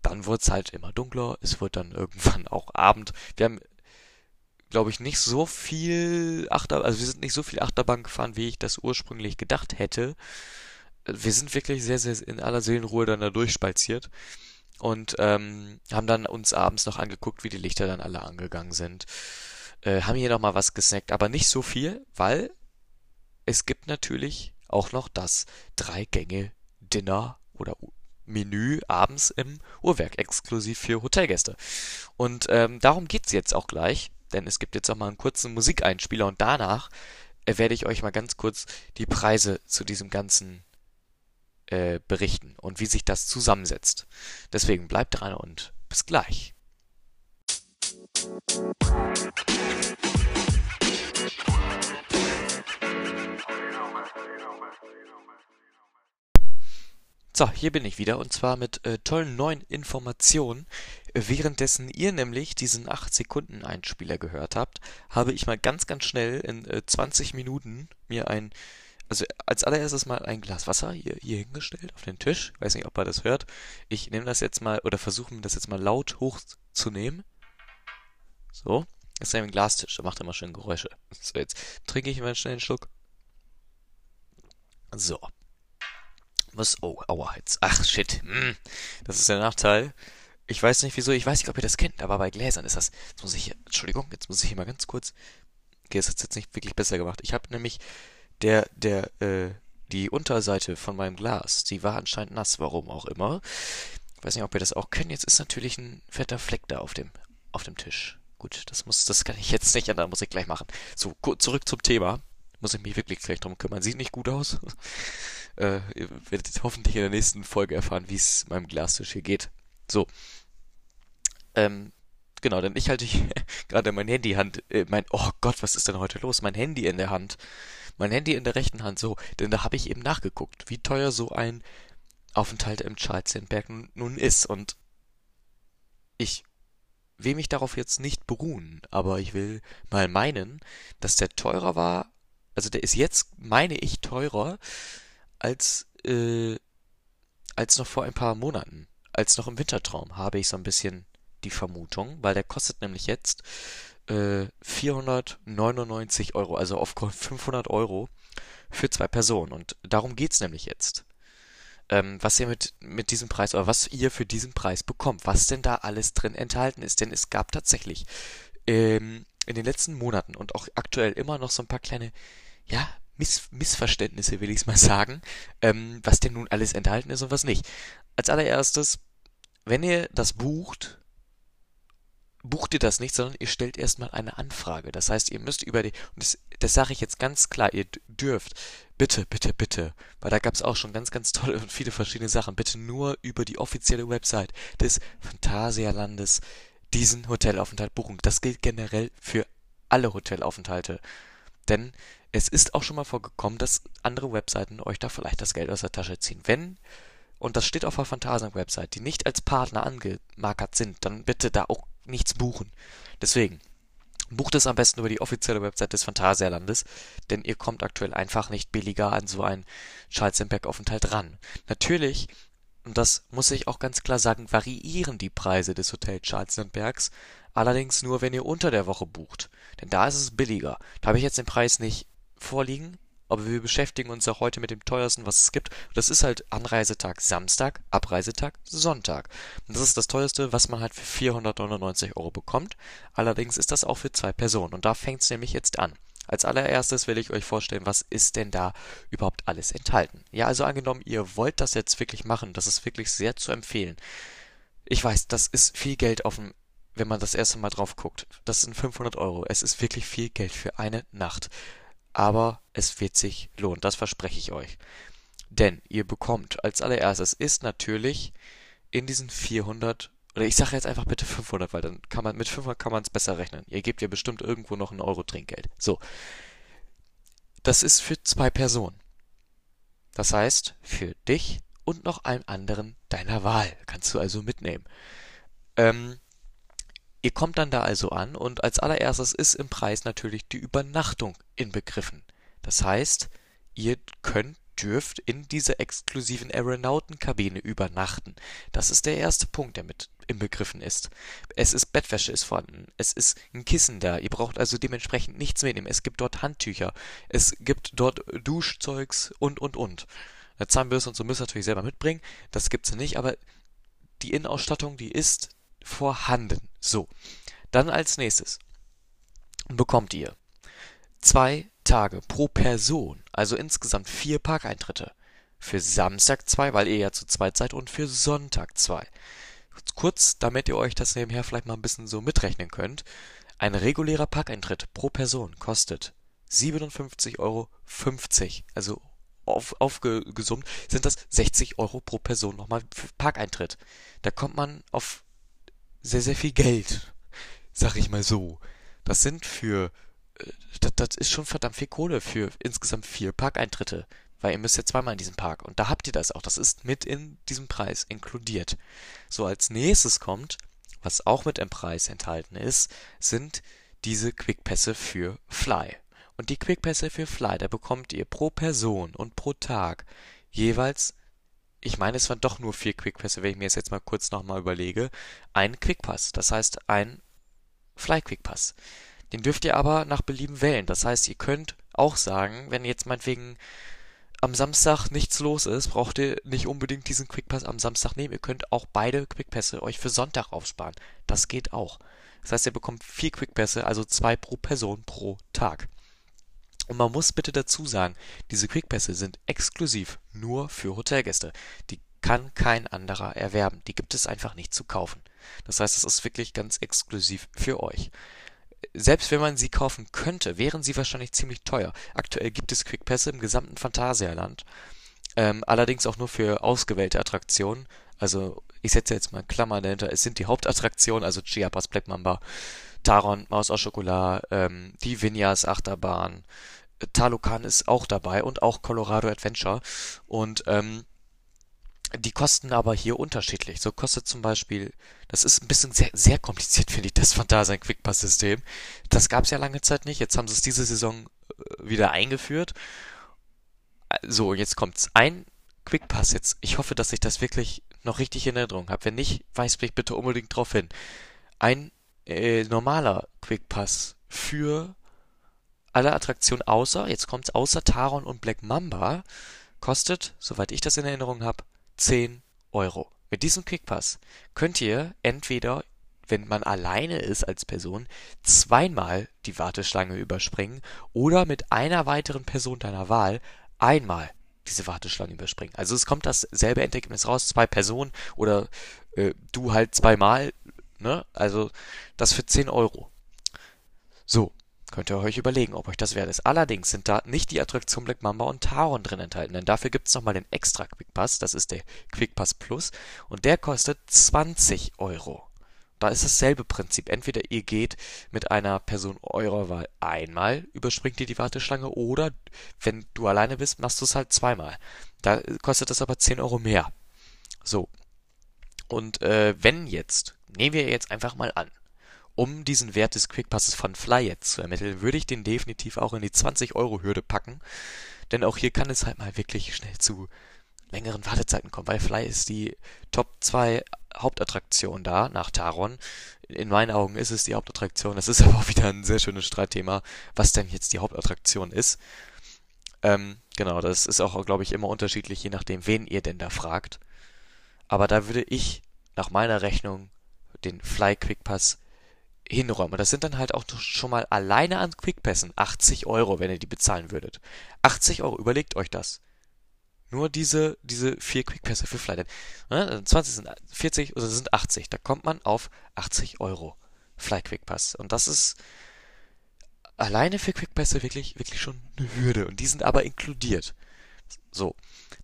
Speaker 1: dann wurde es halt immer dunkler, es wurde dann irgendwann auch Abend. Wir haben, glaube ich, nicht so viel Achter, also wir sind nicht so viel Achterbahn gefahren, wie ich das ursprünglich gedacht hätte. Wir sind wirklich sehr, sehr in aller Seelenruhe dann da durchspaziert und ähm, haben dann uns abends noch angeguckt, wie die Lichter dann alle angegangen sind. Äh, haben hier nochmal was gesnackt, aber nicht so viel, weil es gibt natürlich auch noch das Drei-Gänge-Dinner oder Menü abends im Uhrwerk, exklusiv für Hotelgäste. Und ähm, darum geht's jetzt auch gleich, denn es gibt jetzt auch mal einen kurzen Musikeinspieler und danach werde ich euch mal ganz kurz die Preise zu diesem ganzen äh, berichten und wie sich das zusammensetzt. Deswegen bleibt dran und bis gleich. So, hier bin ich wieder und zwar mit äh, tollen neuen Informationen. Währenddessen ihr nämlich diesen 8-Sekunden-Einspieler gehört habt, habe ich mal ganz, ganz schnell in äh, 20 Minuten mir ein, also als allererstes mal ein Glas Wasser hier, hier hingestellt auf den Tisch. Ich weiß nicht, ob ihr das hört. Ich nehme das jetzt mal oder versuche mir das jetzt mal laut hochzunehmen. So, das ist ein Glastisch, der macht immer schön Geräusche. So, jetzt trinke ich mal schnell einen Schluck. So. Was? Oh, aua, jetzt. Ach, shit. Hm. Das ist der Nachteil. Ich weiß nicht wieso, ich weiß nicht, ob ihr das kennt, aber bei Gläsern ist das. Jetzt muss ich hier, Entschuldigung, jetzt muss ich hier mal ganz kurz. Okay, das hat jetzt nicht wirklich besser gemacht. Ich habe nämlich der, der, äh, die Unterseite von meinem Glas, die war anscheinend nass, warum auch immer. Ich weiß nicht, ob ihr das auch kennt. Jetzt ist natürlich ein fetter Fleck da auf dem, auf dem Tisch. Gut, das muss, das kann ich jetzt nicht ändern, muss ich gleich machen. So, zurück zum Thema. Muss ich mich wirklich gleich drum kümmern. Sieht nicht gut aus. äh, ihr werdet hoffentlich in der nächsten Folge erfahren, wie es meinem Glastisch hier geht. So. Ähm, genau, denn ich halte gerade mein Handy Hand, äh, mein, oh Gott, was ist denn heute los? Mein Handy in der Hand. Mein Handy in der rechten Hand, so. Denn da habe ich eben nachgeguckt, wie teuer so ein Aufenthalt im Charlestonberg nun, nun ist. Und ich will mich darauf jetzt nicht beruhen, aber ich will mal meinen, dass der teurer war, also der ist jetzt, meine ich, teurer als, äh, als noch vor ein paar Monaten als noch im Wintertraum, habe ich so ein bisschen die Vermutung, weil der kostet nämlich jetzt äh, 499 Euro, also auf 500 Euro für zwei Personen. Und darum geht's nämlich jetzt. Ähm, was ihr mit, mit diesem Preis oder was ihr für diesen Preis bekommt, was denn da alles drin enthalten ist. Denn es gab tatsächlich ähm, in den letzten Monaten und auch aktuell immer noch so ein paar kleine, ja, Miss Missverständnisse, will ich es mal sagen, ähm, was denn nun alles enthalten ist und was nicht. Als allererstes wenn ihr das bucht, bucht ihr das nicht, sondern ihr stellt erstmal eine Anfrage. Das heißt, ihr müsst über die, und das, das sage ich jetzt ganz klar, ihr dürft, bitte, bitte, bitte, weil da gab es auch schon ganz, ganz tolle und viele verschiedene Sachen, bitte nur über die offizielle Website des Phantasialandes diesen Hotelaufenthalt buchen. Das gilt generell für alle Hotelaufenthalte. Denn es ist auch schon mal vorgekommen, dass andere Webseiten euch da vielleicht das Geld aus der Tasche ziehen. Wenn und das steht auf der Phantasien-Website, die nicht als Partner angemarkert sind, dann bitte da auch nichts buchen. Deswegen, bucht es am besten über die offizielle Website des Phantasialandes, denn ihr kommt aktuell einfach nicht billiger an so einen Charles-Aufenthalt ran. Natürlich, und das muss ich auch ganz klar sagen, variieren die Preise des Hotel Charlestonbergs, allerdings nur, wenn ihr unter der Woche bucht. Denn da ist es billiger. Da habe ich jetzt den Preis nicht vorliegen, aber wir beschäftigen uns auch heute mit dem teuersten, was es gibt. Das ist halt Anreisetag Samstag, Abreisetag Sonntag. Und das ist das teuerste, was man halt für 499 Euro bekommt. Allerdings ist das auch für zwei Personen. Und da fängt es nämlich jetzt an. Als allererstes will ich euch vorstellen, was ist denn da überhaupt alles enthalten. Ja, also angenommen, ihr wollt das jetzt wirklich machen, das ist wirklich sehr zu empfehlen. Ich weiß, das ist viel Geld auf dem, wenn man das erste Mal drauf guckt. Das sind 500 Euro. Es ist wirklich viel Geld für eine Nacht aber es wird sich lohnen, das verspreche ich euch. Denn ihr bekommt als allererstes ist natürlich in diesen 400 oder ich sage jetzt einfach bitte 500, weil dann kann man mit 500 kann man es besser rechnen. Ihr gebt ja bestimmt irgendwo noch einen Euro Trinkgeld. So. Das ist für zwei Personen. Das heißt, für dich und noch einen anderen deiner Wahl. Kannst du also mitnehmen. Ähm, Ihr kommt dann da also an und als allererstes ist im Preis natürlich die Übernachtung inbegriffen. Das heißt, ihr könnt dürft in dieser exklusiven Aeronautenkabine übernachten. Das ist der erste Punkt, der mit inbegriffen ist. Es ist Bettwäsche ist vorhanden. Es ist ein Kissen da. Ihr braucht also dementsprechend nichts mitnehmen. Es gibt dort Handtücher. Es gibt dort Duschzeugs und, und, und. Zahnbürste und so müsst ihr natürlich selber mitbringen. Das gibt's nicht, aber die Innenausstattung, die ist vorhanden. So, dann als nächstes bekommt ihr zwei Tage pro Person, also insgesamt vier Parkeintritte. Für Samstag zwei, weil ihr ja zu zweit seid, und für Sonntag zwei. Kurz, damit ihr euch das nebenher vielleicht mal ein bisschen so mitrechnen könnt. Ein regulärer Parkeintritt pro Person kostet 57,50 Euro. Also auf, aufgesummt sind das 60 Euro pro Person nochmal für Parkeintritt. Da kommt man auf sehr, sehr viel Geld. Sag ich mal so. Das sind für, äh, das, das ist schon verdammt viel Kohle für insgesamt vier Parkeintritte. Weil ihr müsst ja zweimal in diesen Park. Und da habt ihr das auch. Das ist mit in diesem Preis inkludiert. So, als nächstes kommt, was auch mit im Preis enthalten ist, sind diese Quickpässe für Fly. Und die Quickpässe für Fly, da bekommt ihr pro Person und pro Tag jeweils, ich meine, es waren doch nur vier Quickpässe, wenn ich mir das jetzt mal kurz nochmal überlege, einen Quickpass. Das heißt, ein Fly Quickpass. Den dürft ihr aber nach Belieben wählen. Das heißt, ihr könnt auch sagen, wenn jetzt meinetwegen am Samstag nichts los ist, braucht ihr nicht unbedingt diesen Quickpass am Samstag nehmen. Ihr könnt auch beide Quickpässe euch für Sonntag aufsparen. Das geht auch. Das heißt, ihr bekommt vier Quickpässe, also zwei pro Person pro Tag. Und man muss bitte dazu sagen, diese Quickpässe sind exklusiv nur für Hotelgäste. Die kann kein anderer erwerben. Die gibt es einfach nicht zu kaufen. Das heißt, es ist wirklich ganz exklusiv für euch selbst wenn man sie kaufen könnte, wären sie wahrscheinlich ziemlich teuer. Aktuell gibt es Quickpässe im gesamten Phantasialand, ähm, allerdings auch nur für ausgewählte Attraktionen. Also ich setze jetzt mal Klammer dahinter, es sind die Hauptattraktionen, also Chiapas Black Mamba, Taron, Maus aus Schokolade, ähm, die Vinyas Achterbahn, Talokan ist auch dabei und auch Colorado Adventure. Und ähm, die kosten aber hier unterschiedlich. So kostet zum Beispiel, das ist ein bisschen sehr, sehr kompliziert, finde ich, das Phantasien Quickpass-System. Das gab es ja lange Zeit nicht. Jetzt haben sie es diese Saison äh, wieder eingeführt. So, jetzt kommt's. Ein Quickpass jetzt. Ich hoffe, dass ich das wirklich noch richtig in Erinnerung habe. Wenn nicht, weist mich bitte unbedingt drauf hin. Ein äh, normaler Quickpass für alle Attraktionen außer, jetzt kommt's außer Taron und Black Mamba, kostet, soweit ich das in Erinnerung habe, 10 Euro. Mit diesem Quickpass könnt ihr entweder, wenn man alleine ist als Person, zweimal die Warteschlange überspringen oder mit einer weiteren Person deiner Wahl einmal diese Warteschlange überspringen. Also es kommt dasselbe Endergebnis raus, zwei Personen oder äh, du halt zweimal, ne? Also das für 10 Euro. So, Könnt ihr euch überlegen, ob euch das wert ist. Allerdings sind da nicht die Attraktion Black Mamba und Taron drin enthalten, denn dafür gibt es nochmal den extra Quickpass, das ist der Quickpass Plus und der kostet 20 Euro. Da ist dasselbe Prinzip. Entweder ihr geht mit einer Person eurer Wahl einmal, überspringt ihr die Warteschlange, oder wenn du alleine bist, machst du es halt zweimal. Da kostet das aber 10 Euro mehr. So. Und äh, wenn jetzt, nehmen wir jetzt einfach mal an, um diesen Wert des Quickpasses von Fly jetzt zu ermitteln, würde ich den definitiv auch in die 20-Euro-Hürde packen. Denn auch hier kann es halt mal wirklich schnell zu längeren Wartezeiten kommen, weil Fly ist die Top 2 Hauptattraktion da, nach Taron. In meinen Augen ist es die Hauptattraktion. Das ist aber auch wieder ein sehr schönes Streitthema, was denn jetzt die Hauptattraktion ist. Ähm, genau, das ist auch, glaube ich, immer unterschiedlich, je nachdem, wen ihr denn da fragt. Aber da würde ich nach meiner Rechnung den Fly Quickpass hinräumen. Das sind dann halt auch schon mal alleine an Quickpässen 80 Euro, wenn ihr die bezahlen würdet. 80 Euro, überlegt euch das. Nur diese, diese vier Quickpässe für Fly. Ne, 20 sind 40 oder sind 80. Da kommt man auf 80 Euro Fly Quickpass. Und das ist alleine für Quickpässe wirklich, wirklich schon eine Hürde. Und die sind aber inkludiert. So.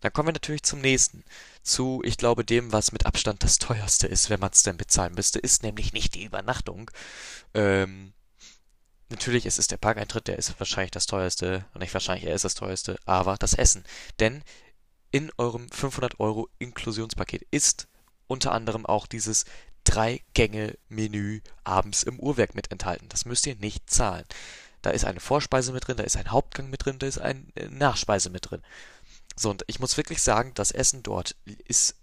Speaker 1: Dann kommen wir natürlich zum nächsten. Zu, ich glaube, dem, was mit Abstand das teuerste ist, wenn man es denn bezahlen müsste, ist nämlich nicht die Übernachtung. Ähm, natürlich ist es der Parkeintritt, der ist wahrscheinlich das teuerste, und nicht wahrscheinlich, er ist das teuerste, aber das Essen. Denn in eurem 500 Euro Inklusionspaket ist unter anderem auch dieses Drei-Gänge-Menü abends im Uhrwerk mit enthalten. Das müsst ihr nicht zahlen. Da ist eine Vorspeise mit drin, da ist ein Hauptgang mit drin, da ist eine äh, Nachspeise mit drin. So, und ich muss wirklich sagen, das Essen dort ist.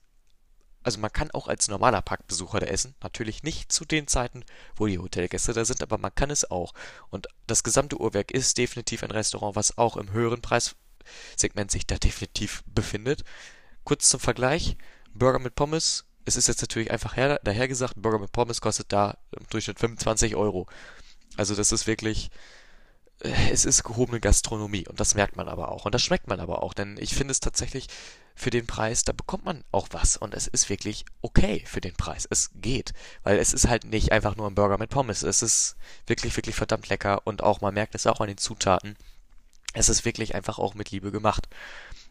Speaker 1: Also man kann auch als normaler Parkbesucher da essen. Natürlich nicht zu den Zeiten, wo die Hotelgäste da sind, aber man kann es auch. Und das gesamte Uhrwerk ist definitiv ein Restaurant, was auch im höheren Preissegment sich da definitiv befindet. Kurz zum Vergleich: Burger mit Pommes. Es ist jetzt natürlich einfach her, dahergesagt, Burger mit Pommes kostet da im Durchschnitt 25 Euro. Also das ist wirklich es ist gehobene Gastronomie und das merkt man aber auch und das schmeckt man aber auch, denn ich finde es tatsächlich für den Preis, da bekommt man auch was und es ist wirklich okay für den Preis. Es geht, weil es ist halt nicht einfach nur ein Burger mit Pommes, es ist wirklich, wirklich verdammt lecker und auch man merkt es auch an den Zutaten. Es ist wirklich einfach auch mit Liebe gemacht.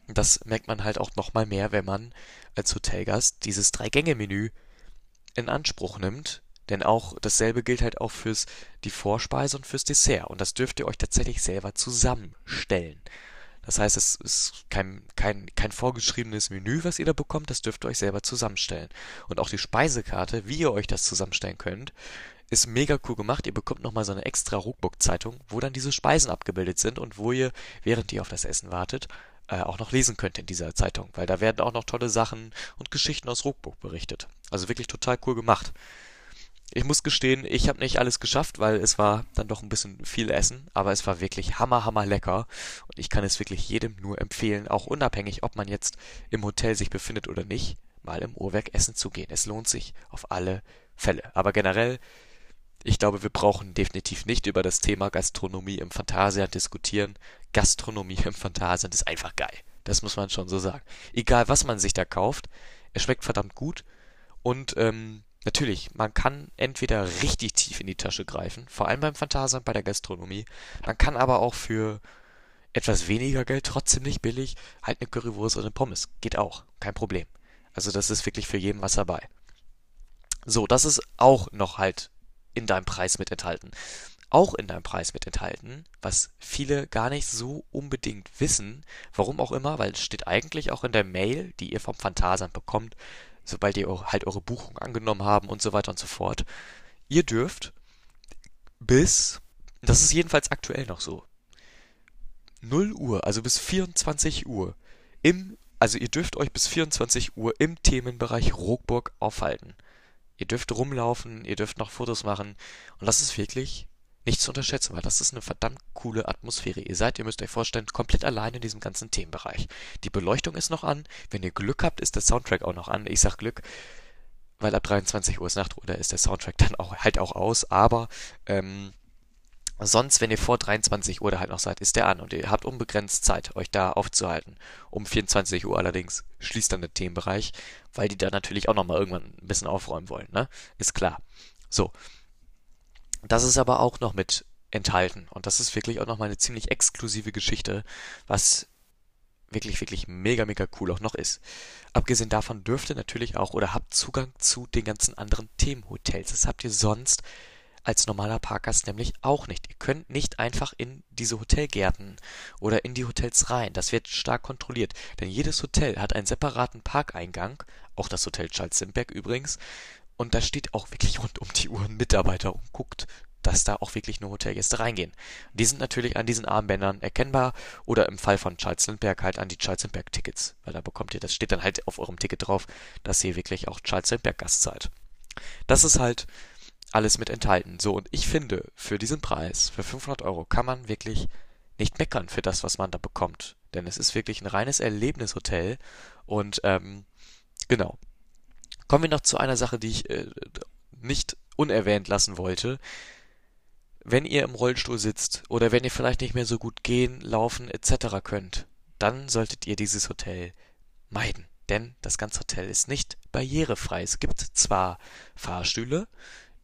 Speaker 1: Das merkt man halt auch nochmal mehr, wenn man als Hotelgast dieses Drei-Gänge-Menü in Anspruch nimmt denn auch dasselbe gilt halt auch fürs die Vorspeise und fürs Dessert. Und das dürft ihr euch tatsächlich selber zusammenstellen. Das heißt, es ist kein, kein, kein vorgeschriebenes Menü, was ihr da bekommt, das dürft ihr euch selber zusammenstellen. Und auch die Speisekarte, wie ihr euch das zusammenstellen könnt, ist mega cool gemacht. Ihr bekommt nochmal so eine extra Rookbook-Zeitung, wo dann diese Speisen abgebildet sind und wo ihr, während ihr auf das Essen wartet, äh, auch noch lesen könnt in dieser Zeitung, weil da werden auch noch tolle Sachen und Geschichten aus Rookbook berichtet. Also wirklich total cool gemacht. Ich muss gestehen, ich habe nicht alles geschafft, weil es war dann doch ein bisschen viel Essen, aber es war wirklich hammer, hammer lecker und ich kann es wirklich jedem nur empfehlen, auch unabhängig, ob man jetzt im Hotel sich befindet oder nicht, mal im Uhrwerk essen zu gehen. Es lohnt sich auf alle Fälle. Aber generell, ich glaube, wir brauchen definitiv nicht über das Thema Gastronomie im Phantasialand diskutieren. Gastronomie im Phantasialand ist einfach geil. Das muss man schon so sagen. Egal, was man sich da kauft, es schmeckt verdammt gut und ähm, Natürlich, man kann entweder richtig tief in die Tasche greifen, vor allem beim Phantasialand bei der Gastronomie. Man kann aber auch für etwas weniger Geld, trotzdem nicht billig, halt eine Currywurst oder eine Pommes. Geht auch, kein Problem. Also das ist wirklich für jeden was dabei. So, das ist auch noch halt in deinem Preis mit enthalten. Auch in deinem Preis mit enthalten, was viele gar nicht so unbedingt wissen, warum auch immer, weil es steht eigentlich auch in der Mail, die ihr vom Phantasialand bekommt, sobald ihr halt eure Buchung angenommen haben und so weiter und so fort. Ihr dürft bis, das ist jedenfalls aktuell noch so, 0 Uhr, also bis 24 Uhr im, also ihr dürft euch bis 24 Uhr im Themenbereich Rockburg aufhalten. Ihr dürft rumlaufen, ihr dürft noch Fotos machen und das ist wirklich nicht zu unterschätzen, weil das ist eine verdammt coole Atmosphäre. Ihr seid, ihr müsst euch vorstellen, komplett allein in diesem ganzen Themenbereich. Die Beleuchtung ist noch an. Wenn ihr Glück habt, ist der Soundtrack auch noch an. Ich sag Glück, weil ab 23 Uhr ist Nacht oder ist der Soundtrack dann auch halt auch aus. Aber ähm, sonst, wenn ihr vor 23 Uhr da halt noch seid, ist der an und ihr habt unbegrenzt Zeit, euch da aufzuhalten. Um 24 Uhr allerdings schließt dann der Themenbereich, weil die da natürlich auch nochmal irgendwann ein bisschen aufräumen wollen, ne? Ist klar. So, das ist aber auch noch mit enthalten. Und das ist wirklich auch noch mal eine ziemlich exklusive Geschichte, was wirklich, wirklich mega, mega cool auch noch ist. Abgesehen davon dürft ihr natürlich auch oder habt Zugang zu den ganzen anderen Themenhotels. Das habt ihr sonst als normaler Parkgast nämlich auch nicht. Ihr könnt nicht einfach in diese Hotelgärten oder in die Hotels rein. Das wird stark kontrolliert. Denn jedes Hotel hat einen separaten Parkeingang, auch das Hotel Charles Simberg übrigens, und da steht auch wirklich rund um die Uhr ein Mitarbeiter und guckt, dass da auch wirklich nur Hotelgäste reingehen. Die sind natürlich an diesen Armbändern erkennbar oder im Fall von Charles Lindbergh halt an die Charles Lindbergh Tickets, weil da bekommt ihr, das steht dann halt auf eurem Ticket drauf, dass ihr wirklich auch Charles Lindbergh Gast seid. Das ist halt alles mit enthalten. So, und ich finde, für diesen Preis, für 500 Euro, kann man wirklich nicht meckern für das, was man da bekommt. Denn es ist wirklich ein reines Erlebnishotel und ähm, genau. Kommen wir noch zu einer Sache, die ich äh, nicht unerwähnt lassen wollte. Wenn ihr im Rollstuhl sitzt oder wenn ihr vielleicht nicht mehr so gut gehen, laufen etc. könnt, dann solltet ihr dieses Hotel meiden. Denn das ganze Hotel ist nicht barrierefrei. Es gibt zwar Fahrstühle,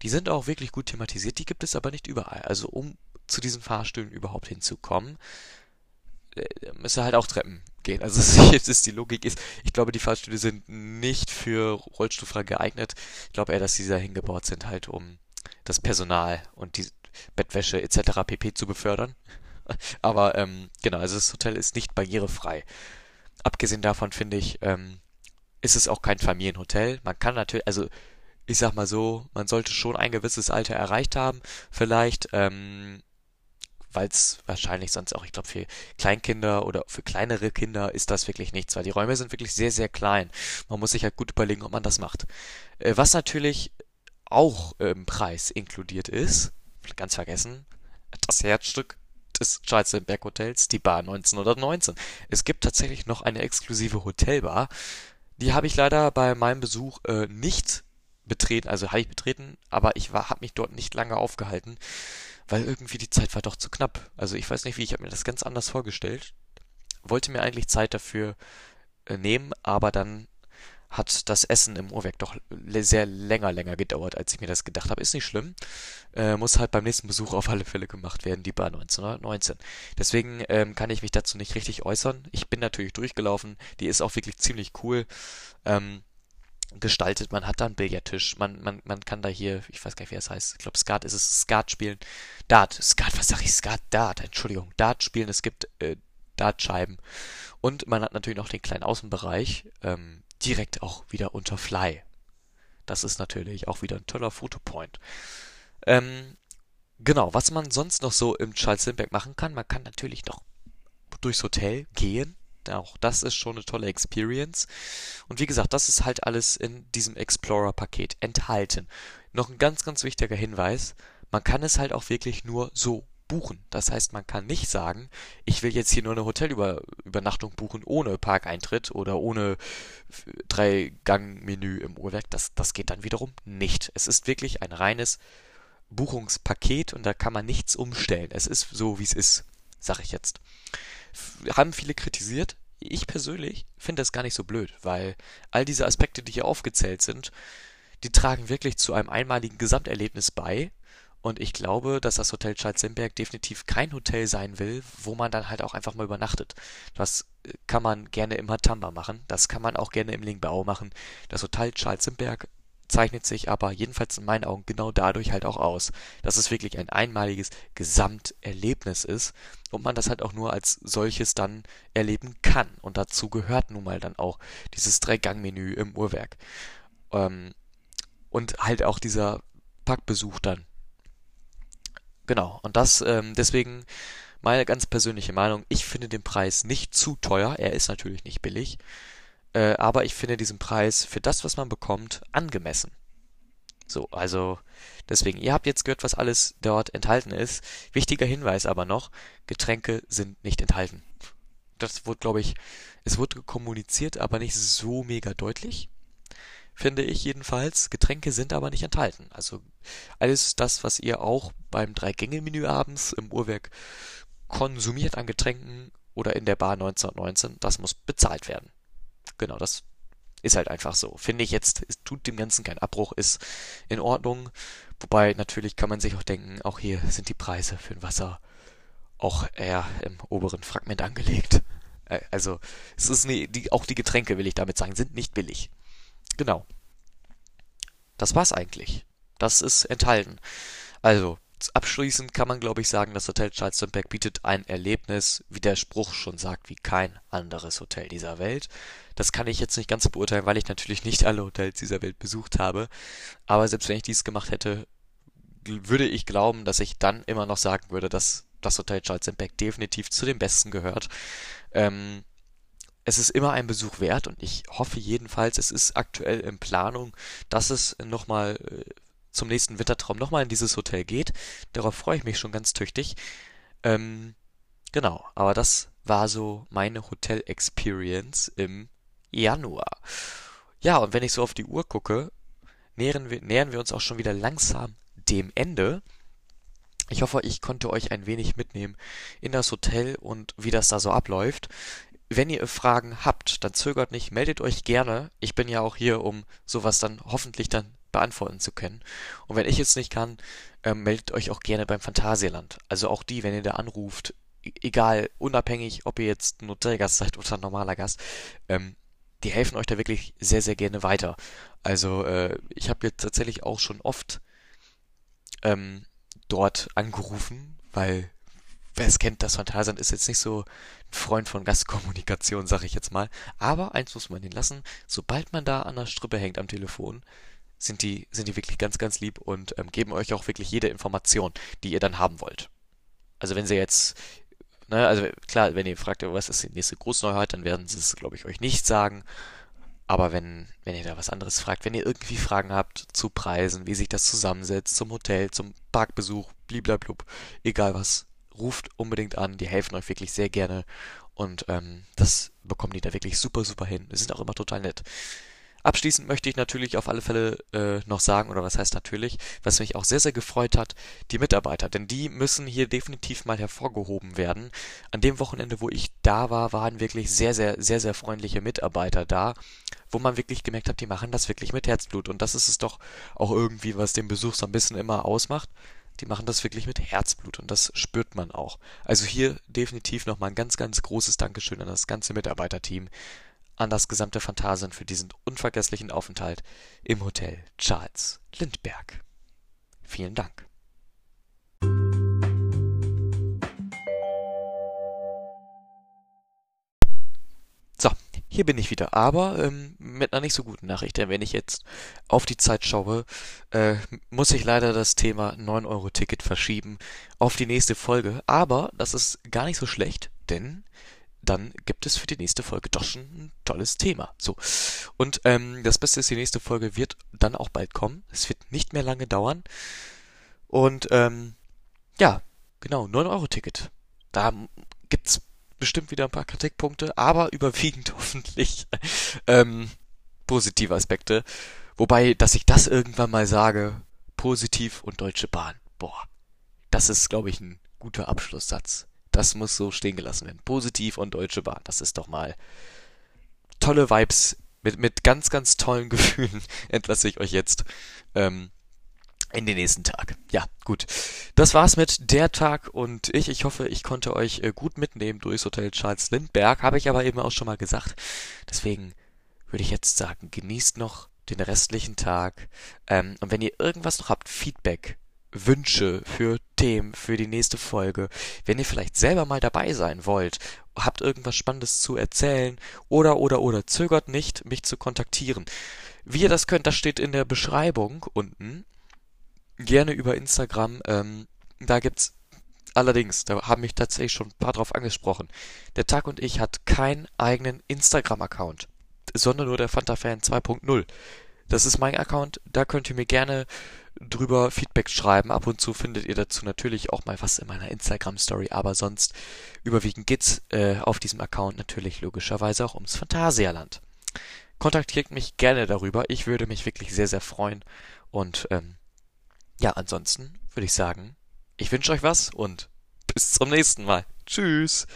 Speaker 1: die sind auch wirklich gut thematisiert, die gibt es aber nicht überall. Also um zu diesen Fahrstühlen überhaupt hinzukommen, äh, müsst ihr halt auch Treppen gehen. Also jetzt ist die Logik ist, ich glaube, die Fahrstühle sind nicht für Rollstuhlfahrer geeignet. Ich glaube eher, dass sie da hingebaut sind, halt um das Personal und die Bettwäsche etc. pp. zu befördern. Aber ähm, genau, also das Hotel ist nicht barrierefrei. Abgesehen davon finde ich, ähm, ist es auch kein Familienhotel. Man kann natürlich, also ich sag mal so, man sollte schon ein gewisses Alter erreicht haben, vielleicht. Ähm, weil es wahrscheinlich sonst auch, ich glaube, für Kleinkinder oder für kleinere Kinder ist das wirklich nichts, weil die Räume sind wirklich sehr, sehr klein. Man muss sich halt gut überlegen, ob man das macht. Äh, was natürlich auch im Preis inkludiert ist, ganz vergessen, das Herzstück des Charles Berg Hotels, die Bar 1919. Es gibt tatsächlich noch eine exklusive Hotelbar. Die habe ich leider bei meinem Besuch äh, nicht betreten, also habe ich betreten, aber ich habe mich dort nicht lange aufgehalten weil irgendwie die Zeit war doch zu knapp. Also ich weiß nicht wie, ich habe mir das ganz anders vorgestellt. Wollte mir eigentlich Zeit dafür äh, nehmen, aber dann hat das Essen im Uhrwerk doch sehr länger, länger gedauert, als ich mir das gedacht habe. Ist nicht schlimm. Äh, muss halt beim nächsten Besuch auf alle Fälle gemacht werden, die Bar 1919. Deswegen ähm, kann ich mich dazu nicht richtig äußern. Ich bin natürlich durchgelaufen. Die ist auch wirklich ziemlich cool. Ähm, gestaltet. Man hat da einen Billardtisch. Man, man, man kann da hier, ich weiß gar nicht, wie das heißt. Ich glaube, Skat ist es. Skat spielen. Dart. Skat, was sag ich? Skat, Dart. Entschuldigung. Dart spielen. Es gibt äh, Dartscheiben. Und man hat natürlich noch den kleinen Außenbereich, ähm, direkt auch wieder unter Fly. Das ist natürlich auch wieder ein toller Fotopoint. Ähm, genau, was man sonst noch so im Charles Lindbergh machen kann, man kann natürlich noch durchs Hotel gehen. Auch das ist schon eine tolle Experience. Und wie gesagt, das ist halt alles in diesem Explorer-Paket enthalten. Noch ein ganz, ganz wichtiger Hinweis. Man kann es halt auch wirklich nur so buchen. Das heißt, man kann nicht sagen, ich will jetzt hier nur eine Hotelübernachtung buchen ohne Parkeintritt oder ohne Drei-Gang-Menü im Uhrwerk. Das, das geht dann wiederum nicht. Es ist wirklich ein reines Buchungspaket und da kann man nichts umstellen. Es ist so, wie es ist, sag ich jetzt. Haben viele kritisiert. Ich persönlich finde das gar nicht so blöd, weil all diese Aspekte, die hier aufgezählt sind, die tragen wirklich zu einem einmaligen Gesamterlebnis bei und ich glaube, dass das Hotel Schalzenberg definitiv kein Hotel sein will, wo man dann halt auch einfach mal übernachtet. Das äh, kann man gerne im Hatamba machen. Das kann man auch gerne im Lingbao machen. Das Hotel Schalzenberg zeichnet sich aber jedenfalls in meinen Augen genau dadurch halt auch aus, dass es wirklich ein einmaliges Gesamterlebnis ist und man das halt auch nur als solches dann erleben kann. Und dazu gehört nun mal dann auch dieses Drei-Gang-Menü im Uhrwerk. Ähm, und halt auch dieser Packbesuch dann Genau, und das ähm, deswegen meine ganz persönliche Meinung, ich finde den Preis nicht zu teuer, er ist natürlich nicht billig, äh, aber ich finde diesen Preis für das, was man bekommt, angemessen. So, also deswegen, ihr habt jetzt gehört, was alles dort enthalten ist. Wichtiger Hinweis aber noch, Getränke sind nicht enthalten. Das wurde, glaube ich, es wurde kommuniziert, aber nicht so mega deutlich finde ich jedenfalls. Getränke sind aber nicht enthalten. Also alles das, was ihr auch beim Drei-Gänge-Menü abends im Uhrwerk konsumiert an Getränken oder in der Bar 1919, das muss bezahlt werden. Genau, das ist halt einfach so. Finde ich jetzt, es tut dem Ganzen keinen Abbruch, ist in Ordnung. Wobei natürlich kann man sich auch denken, auch hier sind die Preise für ein Wasser auch eher im oberen Fragment angelegt. Äh, also es ist nie, die, auch die Getränke, will ich damit sagen, sind nicht billig. Genau. Das war's eigentlich. Das ist enthalten. Also, abschließend kann man, glaube ich, sagen, das Hotel Charlestonberg bietet ein Erlebnis, wie der Spruch schon sagt, wie kein anderes Hotel dieser Welt. Das kann ich jetzt nicht ganz beurteilen, weil ich natürlich nicht alle Hotels dieser Welt besucht habe. Aber selbst wenn ich dies gemacht hätte, würde ich glauben, dass ich dann immer noch sagen würde, dass das Hotel Charlestonberg definitiv zu den besten gehört. Ähm, es ist immer ein Besuch wert und ich hoffe jedenfalls, es ist aktuell in Planung, dass es nochmal äh, zum nächsten Wintertraum nochmal in dieses Hotel geht. Darauf freue ich mich schon ganz tüchtig. Ähm, genau, aber das war so meine Hotel-Experience im Januar. Ja, und wenn ich so auf die Uhr gucke, nähern wir, nähern wir uns auch schon wieder langsam dem Ende. Ich hoffe, ich konnte euch ein wenig mitnehmen in das Hotel und wie das da so abläuft. Wenn ihr Fragen habt, dann zögert nicht, meldet euch gerne. Ich bin ja auch hier, um sowas dann hoffentlich dann beantworten zu können. Und wenn ich jetzt nicht kann, ähm, meldet euch auch gerne beim Phantasialand. Also auch die, wenn ihr da anruft, e-, egal, unabhängig, ob ihr jetzt ein Hotelgast seid oder ein normaler Gast, ähm, die helfen euch da wirklich sehr, sehr gerne weiter. Also äh, ich habe jetzt tatsächlich auch schon oft ähm, dort angerufen, weil wer es kennt, das Phantasialand ist jetzt nicht so ein Freund von Gastkommunikation, sag ich jetzt mal. Aber eins muss man ihn lassen, sobald man da an der Strippe hängt am Telefon, sind die, sind die wirklich ganz, ganz lieb und ähm, geben euch auch wirklich jede Information, die ihr dann haben wollt. Also wenn sie jetzt, ne, also klar, wenn ihr fragt, was ist die nächste Großneuheit, dann werden sie es, glaube ich, euch nicht sagen. Aber wenn, wenn ihr da was anderes fragt, wenn ihr irgendwie Fragen habt zu Preisen, wie sich das zusammensetzt, zum Hotel, zum Parkbesuch, bliblablub, egal was, ruft unbedingt an, die helfen euch wirklich sehr gerne und ähm, das bekommen die da wirklich super, super hin. Die sind auch immer total nett. Abschließend möchte ich natürlich auf alle Fälle äh, noch sagen, oder was heißt natürlich, was mich auch sehr, sehr gefreut hat, die Mitarbeiter. Denn die müssen hier definitiv mal hervorgehoben werden. An dem Wochenende, wo ich da war, waren wirklich sehr, sehr, sehr, sehr freundliche Mitarbeiter da, wo man wirklich gemerkt hat, die machen das wirklich mit Herzblut. Und das ist es doch auch irgendwie, was den Besuch so ein bisschen immer ausmacht. Die machen das wirklich mit Herzblut und das spürt man auch. Also hier definitiv nochmal ein ganz, ganz großes Dankeschön an das ganze Mitarbeiterteam, an das gesamte Phantasien für diesen unvergesslichen Aufenthalt im Hotel Charles Lindbergh. Vielen Dank. hier bin ich wieder, aber ähm, mit einer nicht so guten Nachricht. Denn wenn ich jetzt auf die Zeit schaue, äh, muss ich leider das Thema 9-Euro-Ticket verschieben auf die nächste Folge. Aber das ist gar nicht so schlecht, denn dann gibt es für die nächste Folge doch schon ein tolles Thema. So. Und ähm, das Beste ist, die nächste Folge wird dann auch bald kommen. Es wird nicht mehr lange dauern. Und ähm, ja, genau, 9-Euro-Ticket. Da gibt's bestimmt wieder ein paar Kritikpunkte, aber überwiegend hoffentlich ähm, positive Aspekte. Wobei, dass ich das irgendwann mal sage, positiv und Deutsche Bahn, boah, das ist, glaube ich, ein guter Abschlusssatz. Das muss so stehen gelassen werden. Positiv und Deutsche Bahn, das ist doch mal tolle Vibes mit, mit ganz, ganz tollen Gefühlen entlasse ich euch jetzt. Ähm, in den nächsten Tag. Ja, gut. Das war's mit der Tag und ich. Ich hoffe, ich konnte euch äh, gut mitnehmen durchs Hotel Charles Lindbergh. Habe ich aber eben auch schon mal gesagt. Deswegen würde ich jetzt sagen, genießt noch den restlichen Tag. Ähm, und wenn ihr irgendwas noch habt, Feedback, Wünsche für Themen für die nächste Folge, wenn ihr vielleicht selber mal dabei sein wollt, habt irgendwas Spannendes zu erzählen oder oder oder zögert nicht, mich zu kontaktieren. Wie ihr das könnt, das steht in der Beschreibung unten gerne über Instagram. Ähm, da gibt's allerdings, da haben mich tatsächlich schon ein paar drauf angesprochen. Der Tag und ich hat keinen eigenen Instagram-Account, sondern nur der FantaFan 2.0. Das ist mein Account, da könnt ihr mir gerne drüber Feedback schreiben. Ab und zu findet ihr dazu natürlich auch mal was in meiner Instagram-Story, aber sonst überwiegend geht's äh, auf diesem Account natürlich logischerweise auch ums Phantasialand. Kontaktiert mich gerne darüber, ich würde mich wirklich sehr, sehr freuen und ähm, ja, ansonsten würde ich sagen, ich wünsche euch was und bis zum nächsten Mal. Tschüss.